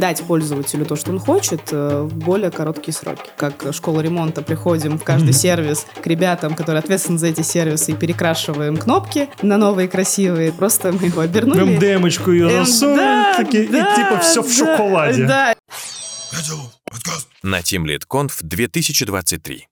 дать пользователю то, что он хочет, э, в более короткие сроки. Как школа ремонта, приходим в каждый сервис к ребятам, которые ответственны за эти сервисы, и перекрашиваем кнопки на новые красивые. Просто мы его обернули. Прям демочку ее засунули, да, такие, да, и типа все в да, шоколаде. Да, на TeamLead.conf 2023.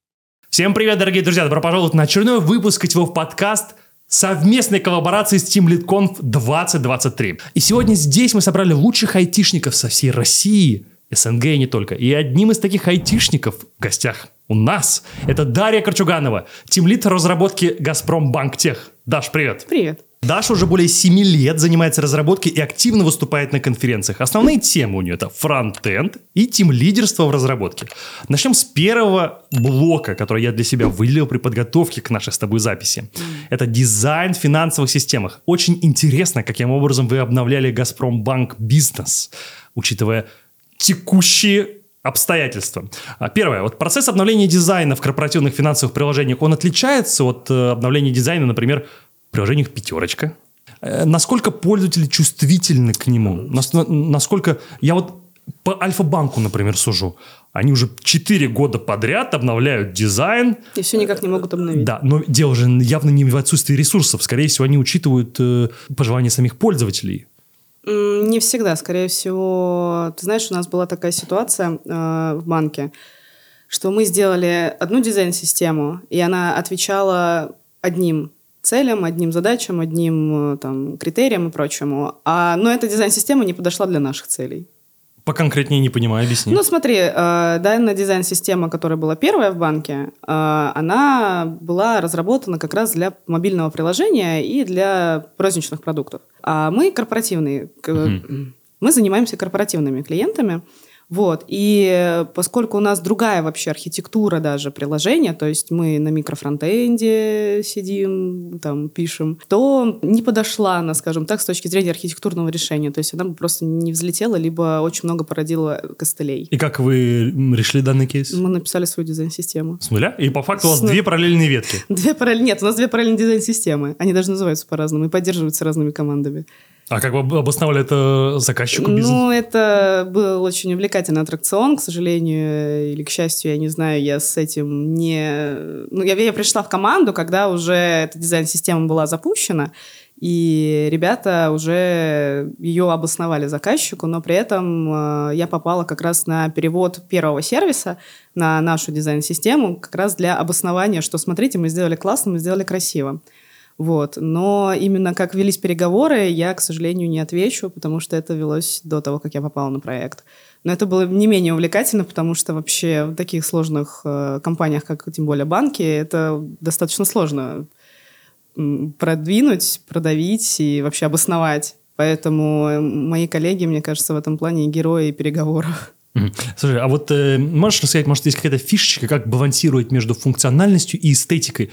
Всем привет, дорогие друзья! Добро пожаловать на очередной выпуск Котелов подкаст совместной коллаборации с Team Lead Conf 2023. И сегодня здесь мы собрали лучших айтишников со всей России, СНГ и не только. И одним из таких айтишников в гостях у нас это Дарья Корчуганова, тимлит разработки «Газпром Банк Тех». Даш, привет! привет. Даша уже более 7 лет занимается разработкой и активно выступает на конференциях. Основные темы у нее это фронтенд и тим-лидерство в разработке. Начнем с первого блока, который я для себя выделил при подготовке к нашей с тобой записи. Это дизайн в финансовых системах. Очень интересно, каким образом вы обновляли «Газпромбанк Бизнес», учитывая текущие обстоятельства. А, Первое. Вот процесс обновления дизайна в корпоративных финансовых приложениях, он отличается от э, обновления дизайна, например, приложениях «Пятерочка». Э, Насколько пользователи чувствительны к нему? Нас- на- Насколько... Я вот по Альфа-банку, например, сужу. Они уже 4 года подряд обновляют дизайн. И все никак не могут обновить. Да, но дело же явно не в отсутствии ресурсов. Скорее всего, они учитывают э, пожелания самих пользователей. Не всегда, скорее всего. Ты знаешь, у нас была такая ситуация э, в банке, что мы сделали одну дизайн-систему, и она отвечала одним целям, одним задачам, одним э, там, критериям и прочему. А, но эта дизайн-система не подошла для наших целей. Поконкретнее не понимаю, объясни. Ну, смотри, э, данная дизайн-система, которая была первая в банке, э, она была разработана как раз для мобильного приложения и для розничных продуктов. А мы корпоративные, Мгм. мы занимаемся корпоративными клиентами. Вот. И поскольку у нас другая вообще архитектура даже приложения, то есть мы на микрофронтенде сидим, там пишем, то не подошла она, скажем так, с точки зрения архитектурного решения. То есть она бы просто не взлетела, либо очень много породила костылей. И как вы решили данный кейс? Мы написали свою дизайн-систему. С нуля? И по факту у вас С две параллельные ветки. Две параллельные... Нет, у нас две параллельные дизайн-системы. Они даже называются по-разному и поддерживаются разными командами. А как вы об- обосновали это заказчику бизнеса? Ну, это был очень увлекательный аттракцион, к сожалению, или к счастью, я не знаю, я с этим не... Ну, я, я пришла в команду, когда уже эта дизайн-система была запущена, и ребята уже ее обосновали заказчику, но при этом э, я попала как раз на перевод первого сервиса на нашу дизайн-систему, как раз для обоснования, что, смотрите, мы сделали классно, мы сделали красиво. Вот. Но именно как велись переговоры, я, к сожалению, не отвечу, потому что это велось до того, как я попала на проект. Но это было не менее увлекательно, потому что вообще в таких сложных э, компаниях, как тем более банки, это достаточно сложно продвинуть, продавить и вообще обосновать. Поэтому э, мои коллеги, мне кажется, в этом плане герои переговоров. Слушай, а вот э, можешь рассказать, может, есть какая-то фишечка, как балансировать между функциональностью и эстетикой?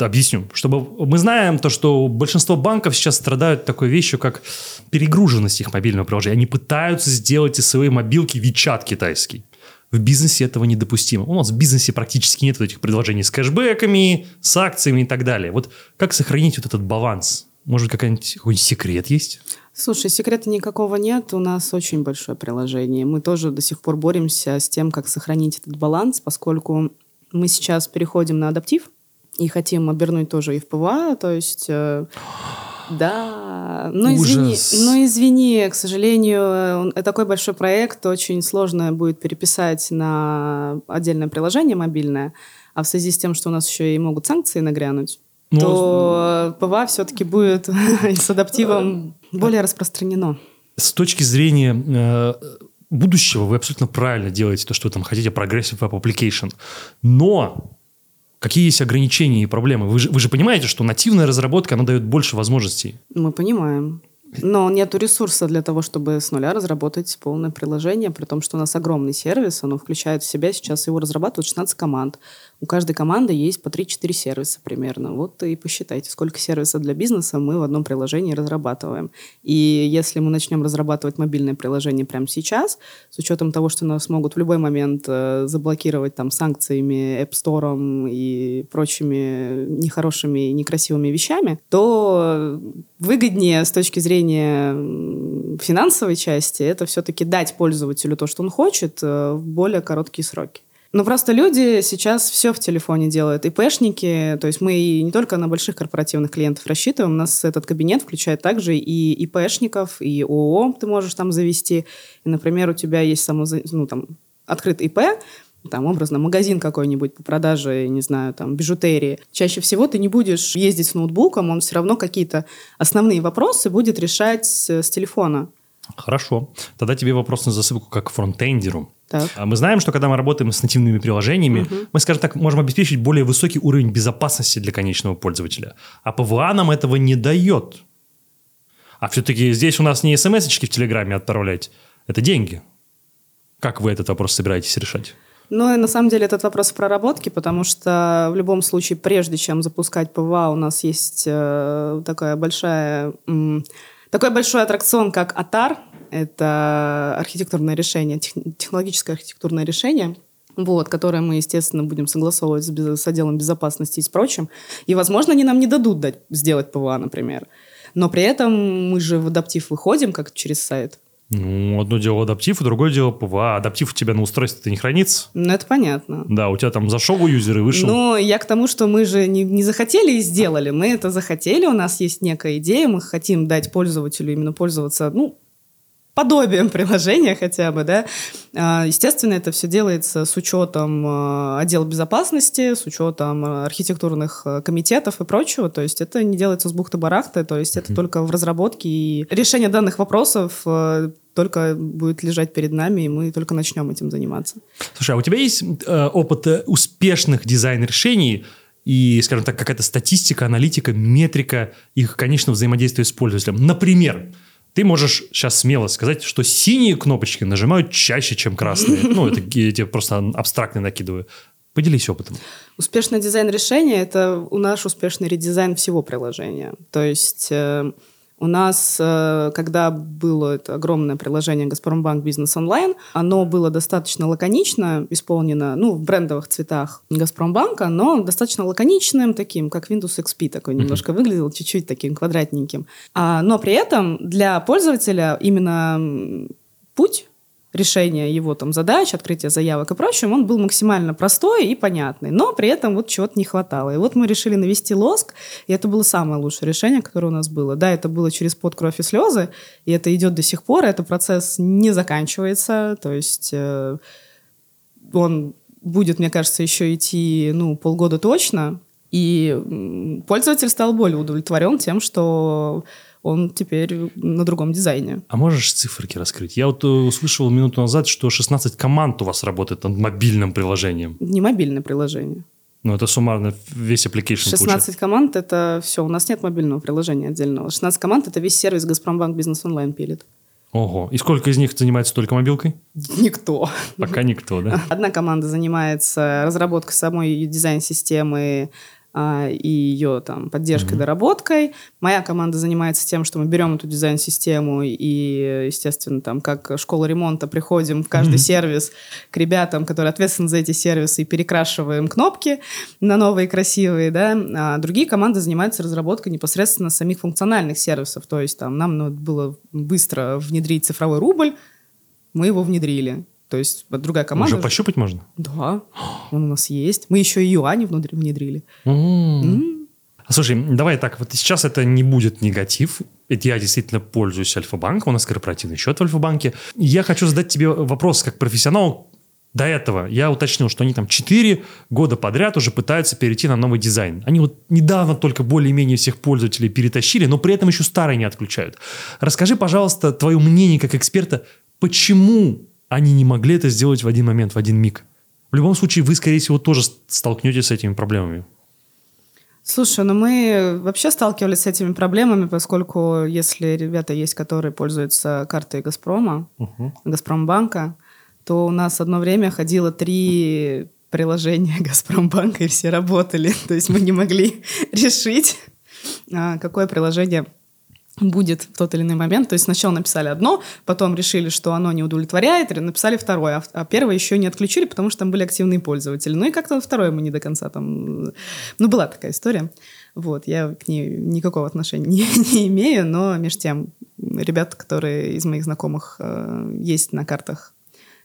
Объясню. Чтобы мы знаем то, что большинство банков сейчас страдают такой вещью, как перегруженность их мобильного приложения. Они пытаются сделать из своей мобилки Вичат китайский. В бизнесе этого недопустимо. У нас в бизнесе практически нет вот этих предложений с кэшбэками, с акциями и так далее. Вот как сохранить вот этот баланс? Может, какой-нибудь, какой-нибудь секрет есть? Слушай, секрета никакого нет. У нас очень большое приложение. Мы тоже до сих пор боремся с тем, как сохранить этот баланс, поскольку мы сейчас переходим на адаптив и хотим обернуть тоже и в PWA, то есть... э, Да, ну извини, Ужас. ну извини, к сожалению, это такой большой проект, очень сложно будет переписать на отдельное приложение мобильное, а в связи с тем, что у нас еще и могут санкции нагрянуть, Ну, то PWA все-таки будет с адаптивом более распространено. с точки зрения э, будущего вы абсолютно правильно делаете то, что вы там хотите, Progressive Web Application. Но какие есть ограничения и проблемы? Вы же, вы же понимаете, что нативная разработка, она дает больше возможностей. Мы понимаем. Но нету ресурса для того, чтобы с нуля разработать полное приложение, при том, что у нас огромный сервис, оно включает в себя сейчас, его разрабатывают 16 команд. У каждой команды есть по 3-4 сервиса примерно. Вот и посчитайте, сколько сервисов для бизнеса мы в одном приложении разрабатываем. И если мы начнем разрабатывать мобильное приложение прямо сейчас, с учетом того, что нас могут в любой момент э, заблокировать там санкциями, App Store и прочими нехорошими и некрасивыми вещами, то выгоднее с точки зрения финансовой части это все-таки дать пользователю то, что он хочет, э, в более короткие сроки. Но просто люди сейчас все в телефоне делают. ИПшники, то есть мы не только на больших корпоративных клиентов рассчитываем, у нас этот кабинет включает также и ИПшников, и ООО ты можешь там завести. И, например, у тебя есть само, ну, там, открыт ИП, там, образно, магазин какой-нибудь по продаже, не знаю, там, бижутерии, чаще всего ты не будешь ездить с ноутбуком, он все равно какие-то основные вопросы будет решать с телефона. Хорошо. Тогда тебе вопрос на засыпку как фронтендеру. Так. А мы знаем, что когда мы работаем с нативными приложениями, угу. мы, скажем так, можем обеспечить более высокий уровень безопасности для конечного пользователя. А PWA нам этого не дает. А все-таки здесь у нас не смс-очки в Телеграме отправлять, это деньги. Как вы этот вопрос собираетесь решать? Ну, и на самом деле этот вопрос в проработке, потому что в любом случае, прежде чем запускать PWA, у нас есть э, такая большая, э, такой большой аттракцион, как Атар. Это архитектурное решение, тех, технологическое архитектурное решение, вот, которое мы, естественно, будем согласовывать с, с отделом безопасности и с прочим. И, возможно, они нам не дадут дать, сделать PWA, например. Но при этом мы же в адаптив выходим, как через сайт. Ну, одно дело адаптив, а другое дело PWA. Адаптив у тебя на устройстве-то не хранится. Ну, это понятно. Да, у тебя там зашел у юзера и вышел. Ну, я к тому, что мы же не, не захотели и сделали. Мы это захотели, у нас есть некая идея, мы хотим дать пользователю именно пользоваться, ну, подобием приложения хотя бы, да. А, естественно, это все делается с учетом а, отдела безопасности, с учетом а, архитектурных комитетов и прочего. То есть это не делается с бухты-барахты, то есть это mm-hmm. только в разработке. И решение данных вопросов только будет лежать перед нами, и мы только начнем этим заниматься. Слушай, а у тебя есть э, опыт э, успешных дизайн-решений, и, скажем так, какая-то статистика, аналитика, метрика их конечного взаимодействия с пользователем? Например, ты можешь сейчас смело сказать, что синие кнопочки нажимают чаще, чем красные. Ну, это я тебе просто абстрактно накидываю. Поделись опытом. Успешный дизайн решения – это у наш успешный редизайн всего приложения. То есть э, у нас, э, когда было это огромное приложение «Газпромбанк Бизнес Онлайн», оно было достаточно лаконично исполнено, ну, в брендовых цветах «Газпромбанка», но достаточно лаконичным таким, как Windows XP такой немножко выглядел, чуть-чуть таким квадратненьким. А, но при этом для пользователя именно путь решения его там задач, открытия заявок и прочим, он был максимально простой и понятный. Но при этом вот чего-то не хватало. И вот мы решили навести лоск, и это было самое лучшее решение, которое у нас было. Да, это было через под кровь и слезы, и это идет до сих пор, этот процесс не заканчивается, то есть э, он будет, мне кажется, еще идти, ну, полгода точно, и пользователь стал более удовлетворен тем, что он теперь на другом дизайне. А можешь циферки раскрыть? Я вот э, услышал минуту назад, что 16 команд у вас работает над мобильным приложением. Не мобильное приложение. Ну, это суммарно весь application 16 получается. команд – это все. У нас нет мобильного приложения отдельного. 16 команд – это весь сервис «Газпромбанк Бизнес Онлайн» пилит. Ого. И сколько из них занимается только мобилкой? Никто. Пока никто, да? Одна команда занимается разработкой самой дизайн-системы, и ее там поддержкой, mm-hmm. доработкой. Моя команда занимается тем, что мы берем эту дизайн-систему и, естественно, там как школа ремонта приходим в каждый mm-hmm. сервис к ребятам, которые ответственны за эти сервисы, и перекрашиваем кнопки на новые красивые, да. А другие команды занимаются разработкой непосредственно самих функциональных сервисов. То есть там нам надо было быстро внедрить цифровой рубль, мы его внедрили. То есть вот другая команда... Уже пощупать можно? Да, он у нас есть. Мы еще и юани внедрили. Слушай, давай так, вот сейчас это не будет негатив. Это я действительно пользуюсь Альфа-банком, у нас корпоративный счет в Альфа-банке. Я хочу задать тебе вопрос как профессионал. До этого я уточнил, что они там 4 года подряд уже пытаются перейти на новый дизайн. Они вот недавно только более-менее всех пользователей перетащили, но при этом еще старые не отключают. Расскажи, пожалуйста, твое мнение как эксперта, почему они не могли это сделать в один момент, в один миг. В любом случае, вы, скорее всего, тоже столкнетесь с этими проблемами. Слушай, ну мы вообще сталкивались с этими проблемами, поскольку если ребята есть, которые пользуются картой Газпрома, угу. Газпромбанка, то у нас одно время ходило три приложения Газпромбанка, и все работали. То есть мы не могли решить, а, какое приложение будет в тот или иной момент. То есть сначала написали одно, потом решили, что оно не удовлетворяет, написали второе, а, а первое еще не отключили, потому что там были активные пользователи. Ну и как-то второе мы не до конца там... Ну, была такая история. Вот, я к ней никакого отношения не, не имею, но между тем ребята, которые из моих знакомых э, есть на картах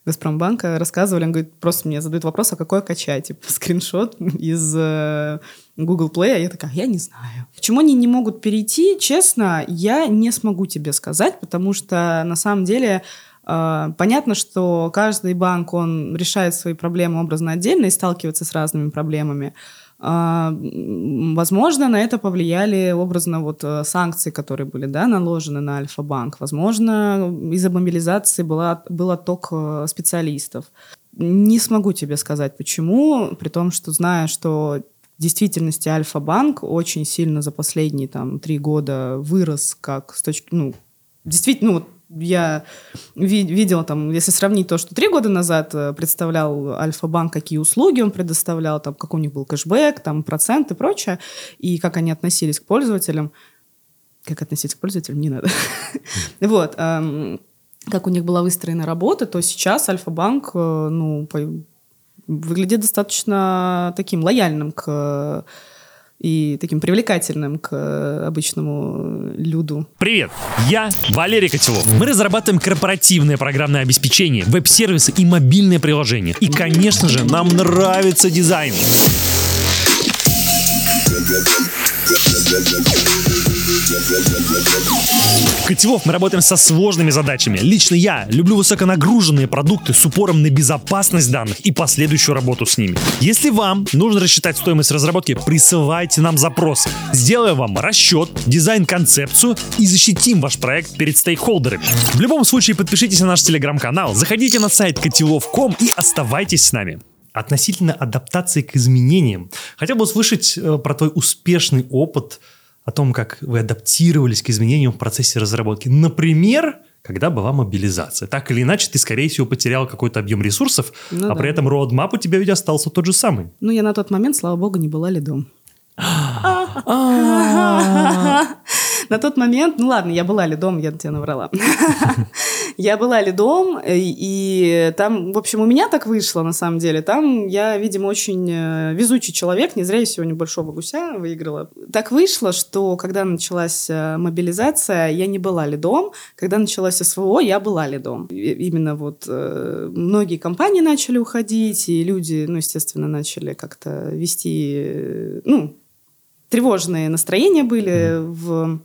Газпромбанка, рассказывали, он говорит, просто мне задают вопрос, а какое качать? Типа, скриншот из э, Google Play, а я такая, я не знаю. Почему они не могут перейти, честно, я не смогу тебе сказать, потому что на самом деле э, понятно, что каждый банк, он решает свои проблемы образно отдельно и сталкивается с разными проблемами. А, возможно, на это повлияли образно вот э, санкции, которые были да, наложены на Альфа-банк. Возможно, из-за мобилизации была, был отток э, специалистов. Не смогу тебе сказать, почему, при том, что знаю, что в действительности Альфа-банк очень сильно за последние там три года вырос как с точки, ну, действительно, ну, я ви- видела там, если сравнить то, что три года назад э, представлял Альфа-банк, какие услуги он предоставлял, там, как у них был кэшбэк, там, процент и прочее, и как они относились к пользователям. Как относиться к пользователям, не надо. Вот. Как у них была выстроена работа, то сейчас Альфа-банк, э, ну, выглядит достаточно таким лояльным к и таким привлекательным к э, обычному люду. Привет, я Валерий Котелов. Мы разрабатываем корпоративное программное обеспечение, веб-сервисы и мобильные приложения. И, конечно же, нам нравится дизайн. Котелов мы работаем со сложными задачами. Лично я люблю высоконагруженные продукты с упором на безопасность данных и последующую работу с ними. Если вам нужно рассчитать стоимость разработки, присылайте нам запрос. Сделаем вам расчет, дизайн-концепцию и защитим ваш проект перед стейкхолдерами. В любом случае подпишитесь на наш телеграм-канал, заходите на сайт котелов.ком и оставайтесь с нами относительно адаптации к изменениям. Хотел бы услышать э, про твой успешный опыт о том, как вы адаптировались к изменениям в процессе разработки. Например, когда была мобилизация. Так или иначе, ты, скорее всего, потерял какой-то объем ресурсов, ну, а да. при этом роадмап у тебя ведь остался тот же самый. Ну, я на тот момент, слава богу, не была лидом. На тот момент, ну ладно, я была лидом, я тебе наврала. Я была лидом, и там, в общем, у меня так вышло, на самом деле. Там я, видимо, очень э, везучий человек, не зря я сегодня большого гуся выиграла. Так вышло, что когда началась э, мобилизация, я не была лидом. Когда началась СВО, я была лидом. Именно вот э, многие компании начали уходить, и люди, ну, естественно, начали как-то вести, ну, тревожные настроения были в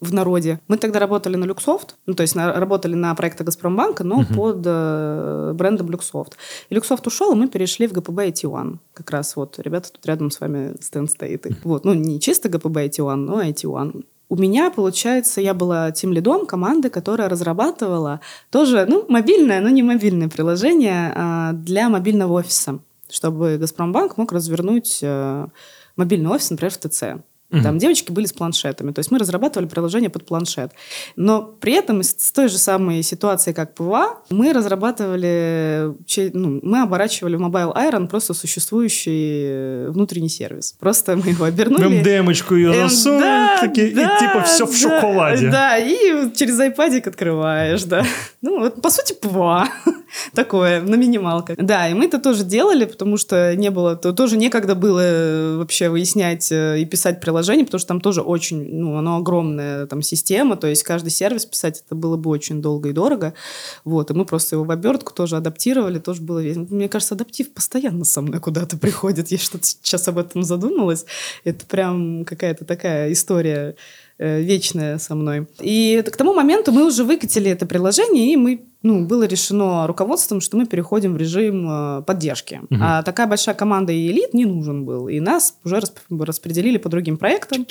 в народе. Мы тогда работали на Luxoft, ну, то есть на, работали на проекты Газпромбанка, но uh-huh. под э, брендом Luxoft. И Luxoft ушел, и мы перешли в ГПБ IT1. Как раз вот ребята тут рядом с вами стенд стоит. Uh-huh. Вот, ну, не чисто ГПБ IT1, но IT1. У меня, получается, я была тимлидом команды, которая разрабатывала тоже, ну, мобильное, но не мобильное приложение а, для мобильного офиса, чтобы Газпромбанк мог развернуть а, мобильный офис, например, в ТЦ. Угу. Там девочки были с планшетами. То есть мы разрабатывали приложение под планшет. Но при этом с той же самой ситуацией, как PWA, мы разрабатывали, ну, мы оборачивали в Mobile Iron просто существующий э, внутренний сервис. Просто мы его обернули. демочку ее эм, засунули, да, такие, да, и типа все да, в шоколаде. Да, и через iPad открываешь, да. Ну, вот, по сути, PWA. Такое, на минималках. Да, и мы это тоже делали, потому что не было, то тоже некогда было э, вообще выяснять и писать приложение потому что там тоже очень, ну, оно огромная там система, то есть каждый сервис писать это было бы очень долго и дорого. Вот, и мы просто его в обертку тоже адаптировали, тоже было Мне кажется, адаптив постоянно со мной куда-то приходит. Я что-то сейчас об этом задумалась. Это прям какая-то такая история э, вечная со мной. И к тому моменту мы уже выкатили это приложение, и мы ну, было решено руководством, что мы переходим в режим э, поддержки. Угу. А такая большая команда и элит не нужен был. И нас уже распределили по другим проектам.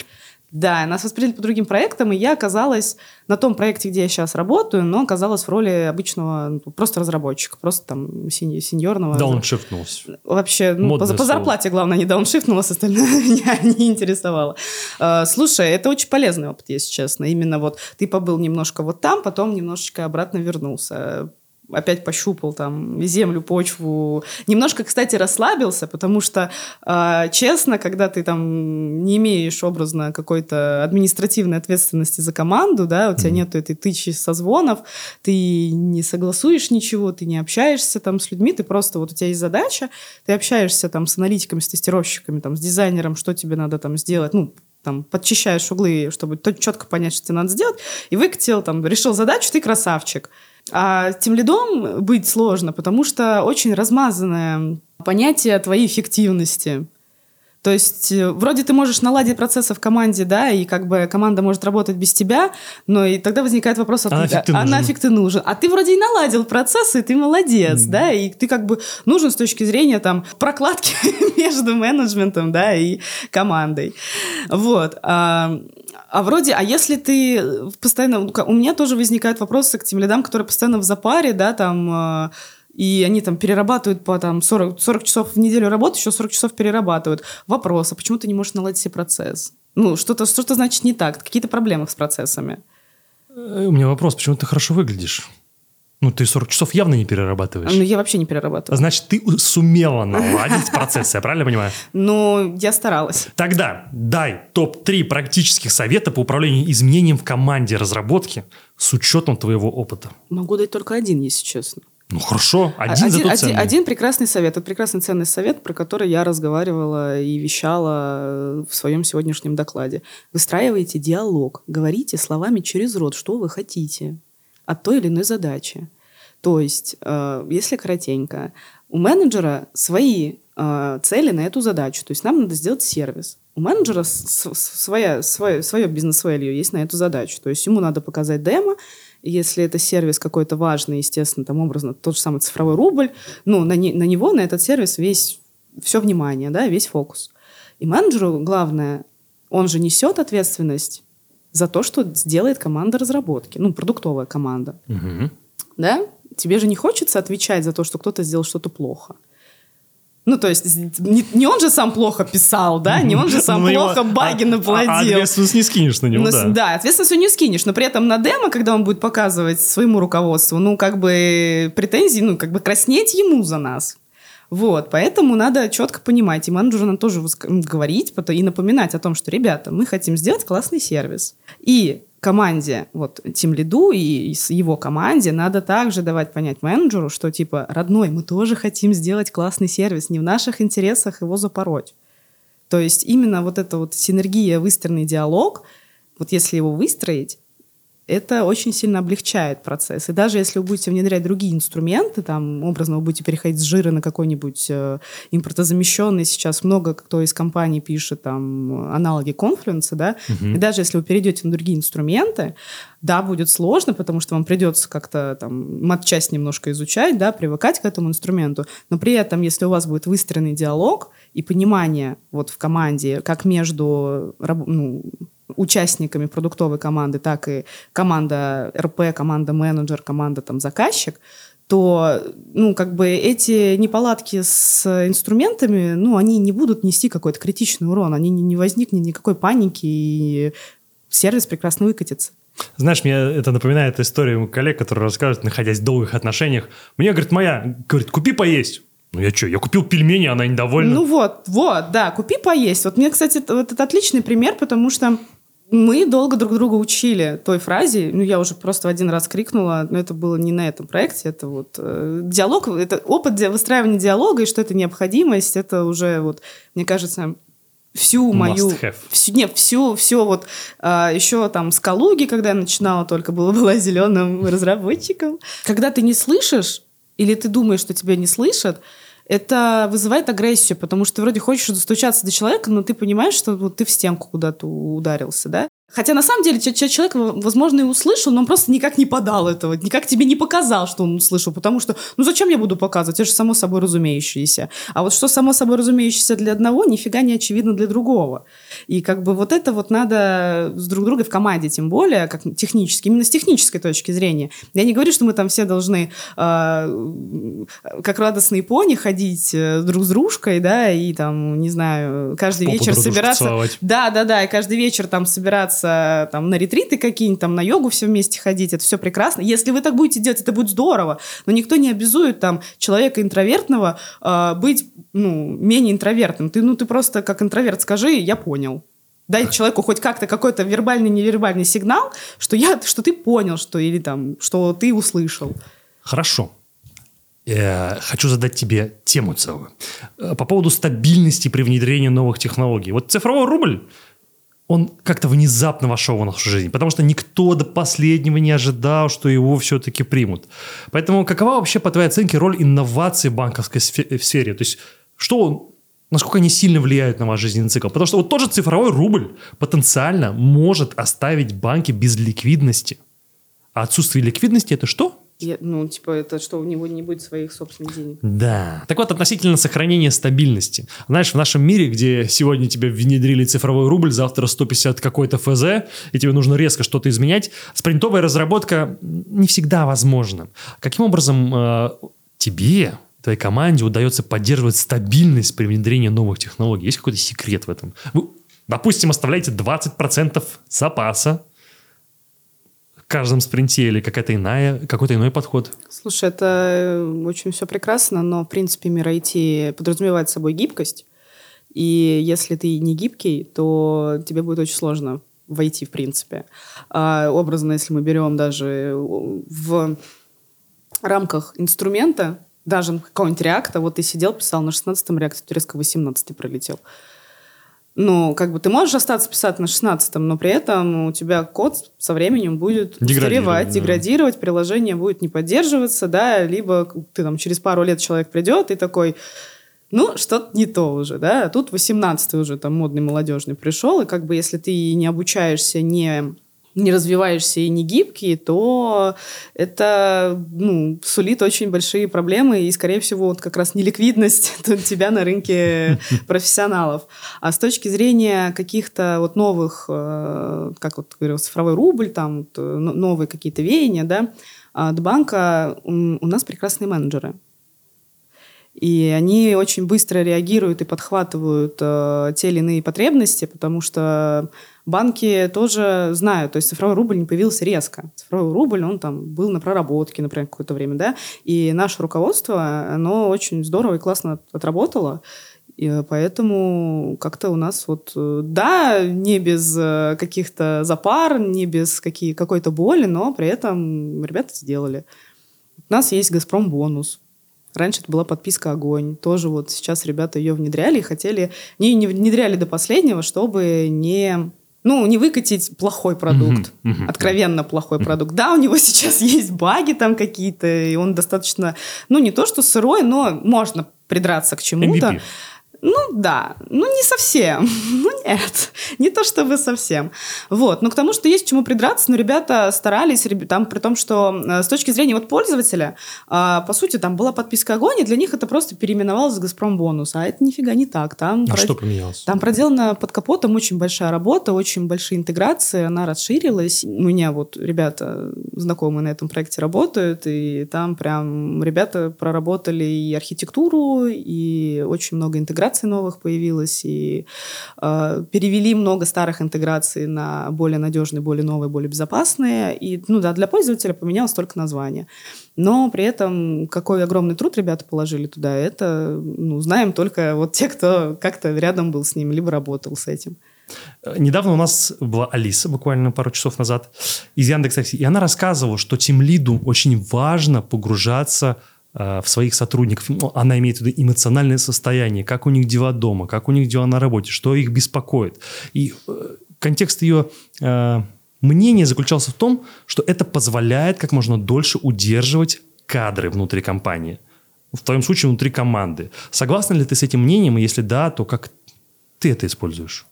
Да, нас распределили по другим проектам, и я оказалась на том проекте, где я сейчас работаю, но оказалась в роли обычного ну, просто разработчика, просто там сеньорного. Дауншифтнулся. Вообще, ну, по, по зарплате, главное, не дауншифтнулась, остальное меня не интересовало. А, слушай, это очень полезный опыт, если честно. Именно вот ты побыл немножко вот там, потом немножечко обратно вернулся опять пощупал там землю, почву. Немножко, кстати, расслабился, потому что, э, честно, когда ты там не имеешь образно какой-то административной ответственности за команду, да, у тебя нету этой тысячи созвонов, ты не согласуешь ничего, ты не общаешься там с людьми, ты просто, вот у тебя есть задача, ты общаешься там с аналитиками, с тестировщиками, там, с дизайнером, что тебе надо там сделать, ну, там, подчищаешь углы, чтобы четко понять, что тебе надо сделать, и выкатил, там, решил задачу, ты красавчик. А тем лидом быть сложно, потому что очень размазанное понятие твоей эффективности. То есть э, вроде ты можешь наладить процессы в команде, да, и как бы команда может работать без тебя, но и тогда возникает вопрос, а, а, нафиг, ты а нафиг ты нужен? А ты вроде и наладил процессы, и ты молодец, mm. да, и ты как бы нужен с точки зрения там прокладки между менеджментом, да, и командой. Вот. А, вроде, а если ты постоянно... У меня тоже возникают вопросы к тем лидам, которые постоянно в запаре, да, там а, и они там перерабатывают по там 40, 40 часов в неделю работы, еще 40 часов перерабатывают. Вопрос, а почему ты не можешь наладить себе процесс? Ну, что-то что значит не так, какие-то проблемы с процессами. Э, у меня вопрос, почему ты хорошо выглядишь? Ну, ты 40 часов явно не перерабатываешь. Ну, я вообще не перерабатываю. Значит, ты сумела наладить процесс, я правильно понимаю? Ну, я старалась. Тогда дай топ-3 практических совета по управлению изменением в команде разработки с учетом твоего опыта. Могу дать только один, если честно. Ну хорошо, один, один, зато один, один прекрасный совет. Это прекрасный ценный совет, про который я разговаривала и вещала в своем сегодняшнем докладе. Выстраивайте диалог, говорите словами через рот, что вы хотите от той или иной задачи. То есть, э, если коротенько, у менеджера свои э, цели на эту задачу. То есть нам надо сделать сервис. У менеджера своя, свое, свое бизнес-value есть на эту задачу. То есть ему надо показать демо, если это сервис какой-то важный, естественно, там образно тот же самый цифровой рубль, ну, на, не, на него, на этот сервис весь, все внимание, да, весь фокус. И менеджеру главное, он же несет ответственность за то, что сделает команда разработки, ну, продуктовая команда. Угу. Да? Тебе же не хочется отвечать за то, что кто-то сделал что-то плохо. Ну, то есть, не, не он же сам плохо писал, да, не он же сам ну, плохо его, баги а, наплодил. А, ответственность не скинешь на него, но, да. Да, ответственность не скинешь, но при этом на демо, когда он будет показывать своему руководству, ну, как бы претензии, ну, как бы краснеть ему за нас. Вот, поэтому надо четко понимать, и менеджеру надо тоже говорить и напоминать о том, что, ребята, мы хотим сделать классный сервис. И команде, вот, тем лиду и с его команде надо также давать понять менеджеру, что, типа, родной, мы тоже хотим сделать классный сервис, не в наших интересах его запороть. То есть именно вот эта вот синергия, выстроенный диалог, вот если его выстроить, это очень сильно облегчает процесс. И даже если вы будете внедрять другие инструменты, там, образно, вы будете переходить с жира на какой-нибудь э, импортозамещенный, сейчас много кто из компаний пишет там аналоги конфлюенса, да, угу. и даже если вы перейдете на другие инструменты, да, будет сложно, потому что вам придется как-то там матчасть немножко изучать, да, привыкать к этому инструменту, но при этом, если у вас будет выстроенный диалог и понимание вот в команде, как между ну, участниками продуктовой команды, так и команда РП, команда менеджер, команда там заказчик, то, ну, как бы эти неполадки с инструментами, ну, они не будут нести какой-то критичный урон, они не, не возникнет никакой паники, и сервис прекрасно выкатится. Знаешь, мне это напоминает историю коллег, которые рассказывают, находясь в долгих отношениях. Мне, говорит, моя, говорит, купи поесть. Ну я что, я купил пельмени, она недовольна. Ну вот, вот, да, купи поесть. Вот мне, кстати, вот это отличный пример, потому что мы долго друг друга учили той фразе. Ну, я уже просто один раз крикнула, но это было не на этом проекте. Это вот э, диалог, это опыт выстраивания диалога, и что это необходимость, это уже вот, мне кажется, всю мою... Всю, нет, всю, все вот... А, еще там с Калуги, когда я начинала только, было, была зеленым разработчиком. Когда ты не слышишь, или ты думаешь, что тебя не слышат, это вызывает агрессию, потому что ты вроде хочешь достучаться до человека, но ты понимаешь, что вот ты в стенку куда-то ударился, да? Хотя на самом деле человек, возможно, и услышал, но он просто никак не подал этого, никак тебе не показал, что он услышал, потому что, ну зачем я буду показывать, это же само собой разумеющееся. А вот что само собой разумеющееся для одного, нифига не очевидно для другого. И как бы вот это вот надо с друг другом в команде, тем более, как технически, именно с технической точки зрения. Я не говорю, что мы там все должны э, как радостные пони ходить э, друг с дружкой, да, и там, не знаю, каждый Попу вечер собираться... целовать. Да, да, да, и каждый вечер там собираться там на ретриты какие-нибудь, там на йогу все вместе ходить, это все прекрасно. Если вы так будете делать, это будет здорово, но никто не обязует там человека интровертного э, быть, ну, менее интровертным. Ты, ну, ты просто как интроверт скажи, я понял. Дай человеку хоть как-то какой-то вербальный, невербальный сигнал, что, я, что ты понял, что, или там, что ты услышал. Хорошо. Э, Хочу задать тебе тему целую. Э, По поводу стабильности при внедрении новых технологий. Вот цифровой рубль, он как-то внезапно вошел в нашу жизнь, потому что никто до последнего не ожидал, что его все-таки примут. Поэтому какова вообще, по твоей оценке, роль инноваций в банковской сфере? То есть, что он, насколько они сильно влияют на ваш жизненный цикл? Потому что вот тот же цифровой рубль потенциально может оставить банки без ликвидности. А отсутствие ликвидности – это что? Я- ну, типа, это что, у него не будет своих собственных денег. Да. Так вот, относительно сохранения стабильности. Знаешь, в нашем мире, где сегодня тебе внедрили цифровой рубль, завтра 150 какой-то ФЗ, и тебе нужно резко что-то изменять, спринтовая разработка не всегда возможна. Каким образом э, тебе, твоей команде удается поддерживать стабильность при внедрении новых технологий? Есть какой-то секрет в этом? Вы, допустим, оставляете 20% запаса в каждом спринте или какая-то иная, какой-то иной подход? Слушай, это э, очень все прекрасно, но, в принципе, мир IT подразумевает собой гибкость. И если ты не гибкий, то тебе будет очень сложно войти, в принципе. А, образно, если мы берем даже в рамках инструмента, даже какого-нибудь реакта, вот ты сидел, писал на 16-м реакте, ты резко 18 пролетел. Ну, как бы ты можешь остаться писать на 16-м, но при этом у тебя код со временем будет Деградировать, да. деградировать, приложение будет не поддерживаться, да, либо ты там через пару лет человек придет и такой, ну, что-то не то уже, да, а тут 18-й уже там модный молодежный пришел, и как бы если ты не обучаешься, не не развиваешься и не гибкий, то это ну, сулит очень большие проблемы и, скорее всего, вот как раз неликвидность тебя на рынке профессионалов. А с точки зрения каких-то вот новых, э, как вот говорил, цифровой рубль, там э, но- новые какие-то веяния, да, от банка у нас прекрасные менеджеры. И они очень быстро реагируют и подхватывают э, те или иные потребности, потому что банки тоже знают, то есть цифровой рубль не появился резко. Цифровой рубль, он там был на проработке, например, какое-то время, да, и наше руководство, оно очень здорово и классно отработало, и э, поэтому как-то у нас вот, э, да, не без э, каких-то запар, не без какие, какой-то боли, но при этом ребята сделали. У нас есть «Газпром бонус», Раньше это была подписка «Огонь». Тоже вот сейчас ребята ее внедряли и хотели... Не, не внедряли до последнего, чтобы не... Ну, не выкатить плохой продукт. Мгм, мгм. Откровенно плохой продукт. Да, у него сейчас есть баги там какие-то, и он достаточно... Ну, не то, что сырой, но можно придраться к чему-то. MVP. Ну да, ну не совсем. Ну нет, не то чтобы совсем. Вот, но к тому, что есть чему придраться, но ребята старались, там, при том, что э, с точки зрения вот пользователя, а, по сути, там была подписка «Огонь», и для них это просто переименовалось в «Газпром бонус», а это нифига не так. Там А про- что поменялось? там проделана под капотом очень большая работа, очень большие интеграции, она расширилась. У меня вот ребята знакомые на этом проекте работают, и там прям ребята проработали и архитектуру, и очень много интеграций новых появилось, и э, перевели много старых интеграций на более надежные, более новые, более безопасные. И, ну да, для пользователя поменялось только название. Но при этом какой огромный труд ребята положили туда, это ну, знаем только вот те, кто как-то рядом был с ним, либо работал с этим. Э, Недавно у нас была Алиса, буквально пару часов назад, из Яндекс.Такси, и она рассказывала, что тем лиду очень важно погружаться в своих сотрудников. Ну, Она имеет в виду эмоциональное состояние, как у них дела дома, как у них дела на работе, что их беспокоит. И э, контекст ее э, мнения заключался в том, что это позволяет как можно дольше удерживать кадры внутри компании. В твоем случае внутри команды. Согласна ли ты с этим мнением? И если да, то как ты это используешь?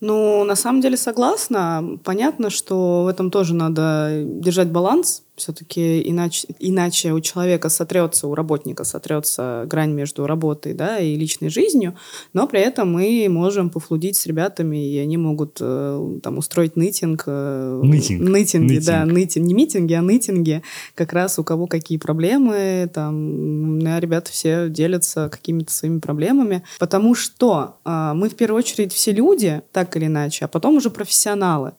Ну, на самом деле согласна. Понятно, что в этом тоже надо держать баланс, Все-таки иначе, иначе у человека сотрется, у работника сотрется грань между работой да, и личной жизнью, но при этом мы можем пофлудить с ребятами, и они могут э, там устроить нытинг. э, Нытинг. Нытинги, Нытинг. да, нытинг. Не митинги, а нытинги. Как раз у кого какие проблемы, там, да, ребята все делятся какими-то своими проблемами. Потому что а, мы в первую очередь все люди, так или иначе, а потом уже профессионалы.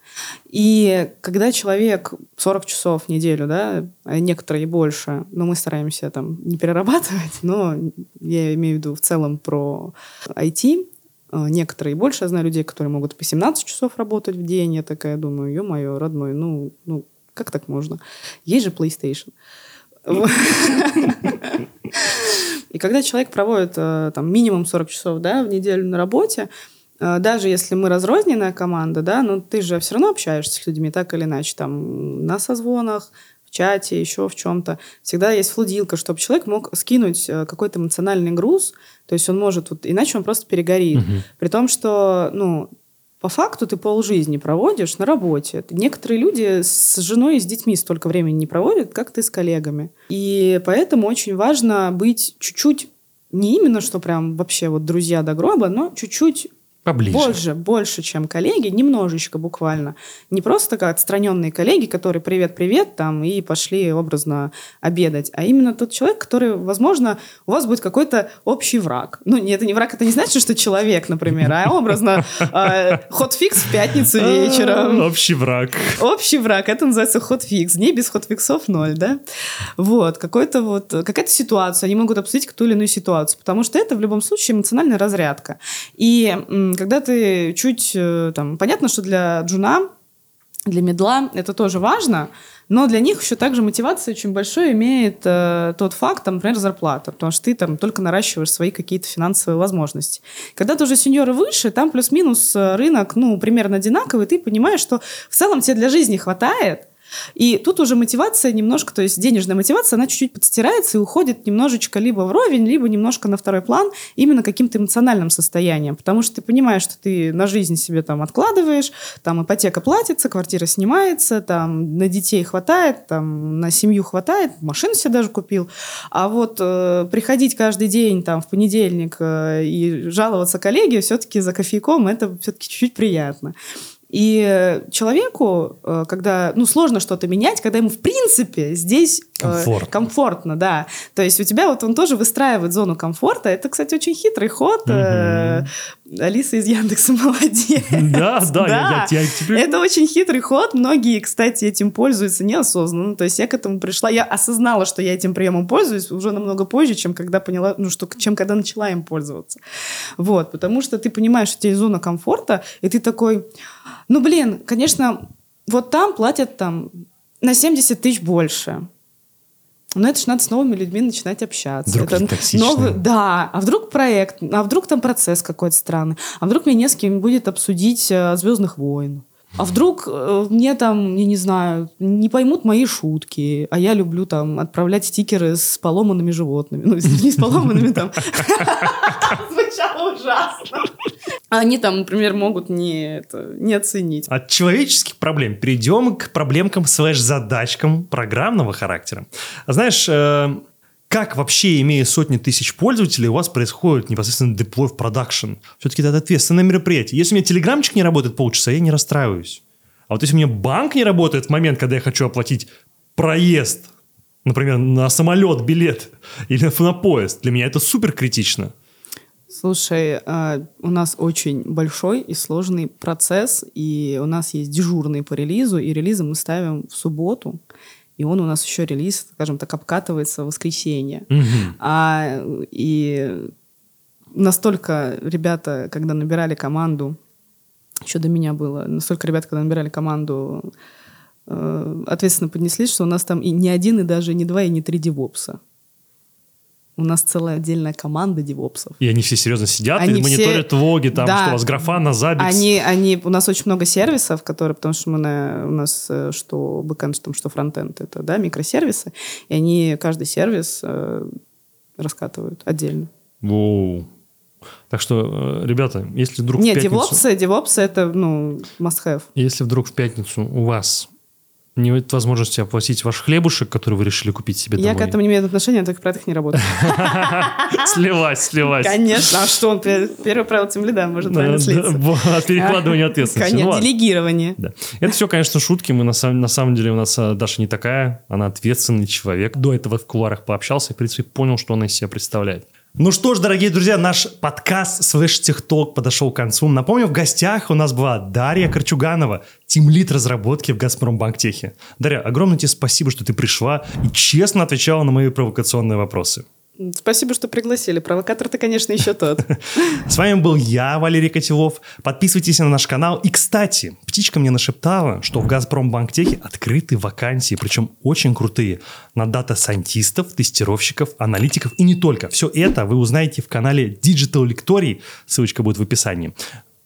И когда человек 40 часов в неделю, да, а некоторые больше, но мы стараемся там не перерабатывать, но я имею в виду в целом про IT, а, Некоторые больше. Я знаю людей, которые могут по 17 часов работать в день. Я такая думаю, ё-моё, родной, ну, ну, как так можно? Есть же PlayStation. И когда человек проводит э, там минимум 40 часов да, в неделю на работе, э, даже если мы разрозненная команда, да, но ты же все равно общаешься с людьми так или иначе, там, на созвонах, в чате, еще в чем-то. Всегда есть флудилка, чтобы человек мог скинуть э, какой-то эмоциональный груз, то есть он может, вот, иначе он просто перегорит. При том, что, ну, по факту ты полжизни проводишь на работе. Некоторые люди с женой и с детьми столько времени не проводят, как ты с коллегами. И поэтому очень важно быть чуть-чуть, не именно что прям вообще вот друзья до гроба, но чуть-чуть Поближе. больше, больше, чем коллеги, немножечко буквально. Не просто как отстраненные коллеги, которые привет-привет там и пошли образно обедать, а именно тот человек, который, возможно, у вас будет какой-то общий враг. Ну, не, это не враг, это не значит, что человек, например, а образно хот-фикс в пятницу вечером. А, Общий враг. Общий враг, это называется хот-фикс. Не без хот-фиксов ноль, да? Вот, какой-то вот, какая-то ситуация, они могут обсудить ту или иную ситуацию, потому что это в любом случае эмоциональная разрядка. И когда ты чуть, э, там, понятно, что для джуна, для медла это тоже важно, но для них еще также мотивация очень большой имеет э, тот факт, там, например, зарплата, потому что ты там только наращиваешь свои какие-то финансовые возможности. Когда ты уже сеньоры выше, там плюс-минус э, рынок, ну, примерно одинаковый, ты понимаешь, что в целом тебе для жизни хватает, и тут уже мотивация немножко, то есть денежная мотивация, она чуть-чуть подстирается и уходит немножечко либо вровень, либо немножко на второй план именно каким-то эмоциональным состоянием. Потому что ты понимаешь, что ты на жизнь себе там откладываешь, там ипотека платится, квартира снимается, там на детей хватает, там на семью хватает, машину себе даже купил. А вот э, приходить каждый день там в понедельник э, и жаловаться коллеге все-таки за кофейком, это все-таки чуть-чуть приятно. И человеку, э, когда, ну, сложно что-то менять, когда ему, в принципе, здесь э, Комфортно. комфортно, да. То есть у тебя вот он тоже выстраивает зону комфорта. Это, кстати, очень хитрый ход. Э, Алиса из Яндекса молодец. Да, да, я- я- я теперь- Это очень хитрый ход. Многие, кстати, этим пользуются неосознанно. То есть я к этому пришла, я осознала, что я этим приемом пользуюсь уже намного позже, чем когда поняла, ну, что, чем когда начала им пользоваться. Вот, потому что ты понимаешь, что у тебя есть зона комфорта, и ты такой, ну, блин, конечно, вот там платят там на 70 тысяч больше. Но это же надо с новыми людьми начинать общаться. Вдруг это новый- да, а вдруг проект, а вдруг там процесс какой-то странный, а вдруг мне не с кем будет обсудить э, «Звездных войн», а вдруг э, мне там, я не знаю, не поймут мои шутки, а я люблю там отправлять стикеры с поломанными животными. Ну, не с поломанными там. Звучало ужасно. А Они там, например, могут не, это, не оценить. От человеческих проблем перейдем к проблемкам слэш-задачкам программного характера. Знаешь, э, как вообще, имея сотни тысяч пользователей, у вас происходит непосредственно деплой в продакшн? Все-таки это ответственное мероприятие. Если у меня телеграмчик не работает полчаса, я не расстраиваюсь. А вот если у меня банк не работает в момент, когда я хочу оплатить проезд, например, на самолет, билет или на поезд, для меня это супер критично. Слушай, э, у нас очень большой и сложный процесс, и у нас есть дежурный по релизу, и релизы мы ставим в субботу, и он у нас еще релиз, скажем так, обкатывается в воскресенье. Мгм. А, и настолько ребята, когда набирали команду, еще до меня было, настолько ребята, когда набирали команду, э, ответственно поднеслись, что у нас там и не один, и даже не два, и не три девопса. У нас целая отдельная команда девопсов. И они все серьезно сидят Они и мониторят все- логи, там, Да. что у вас графа на забит. Они, они, у нас очень много сервисов, которые, потому что мы на, у что э, что бэкэнд, что, что фронтенд, это да, микросервисы, и они каждый сервис э, раскатывают отдельно. Воу. Так что, э, ребята, если вдруг Нет, в пятницу... девопсы, девопсы это, ну, must have. Если вдруг в пятницу у вас нет возможности оплатить ваш хлебушек, который вы решили купить себе Я домой. к этому не имею отношения, я только про это не работаю. Слилась, слилась. Конечно. А что он? пе- Первое правило тем лида может Да, правильно да, слиться. Перекладывание ответственности. Ну Конечно, ладно. делегирование. Да. Это все, конечно, шутки. Мы на самом, деле у нас а, Даша не такая. Она ответственный человек. До этого в кулуарах пообщался и, в принципе, понял, что она из себя представляет. Ну что ж, дорогие друзья, наш подкаст Слэш Техтолк подошел к концу. Напомню, в гостях у нас была Дарья Корчуганова, тимлит разработки в Газпромбанктехе. Дарья, огромное тебе спасибо, что ты пришла и честно отвечала на мои провокационные вопросы. Спасибо, что пригласили. Провокатор ты, конечно, еще тот. С вами был я, Валерий Котелов. Подписывайтесь на наш канал. И, кстати, птичка мне нашептала, что в Газпромбанктехе открыты вакансии, причем очень крутые, на дата-сайентистов, тестировщиков, аналитиков и не только. Все это вы узнаете в канале Digital Lectory, ссылочка будет в описании.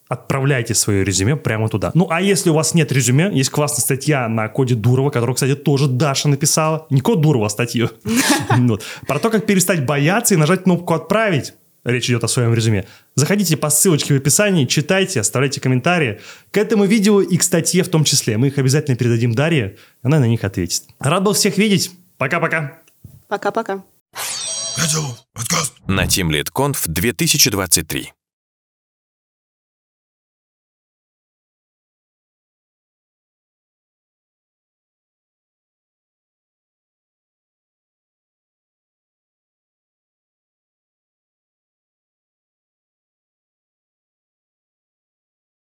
Отправляйте свое резюме прямо туда. Ну, а если у вас нет резюме, есть классная статья на коде Дурова, которую, кстати, тоже Даша написала. Не код Дурова, а статью. Про то, как перестать бояться и нажать кнопку «Отправить». Речь идет о своем резюме. Заходите по ссылочке в описании, читайте, оставляйте комментарии к этому видео и к статье в том числе. Мы их обязательно передадим Дарье, она на них ответит. Рад был всех видеть. Пока-пока. Пока-пока. На Team Lead Conf 2023.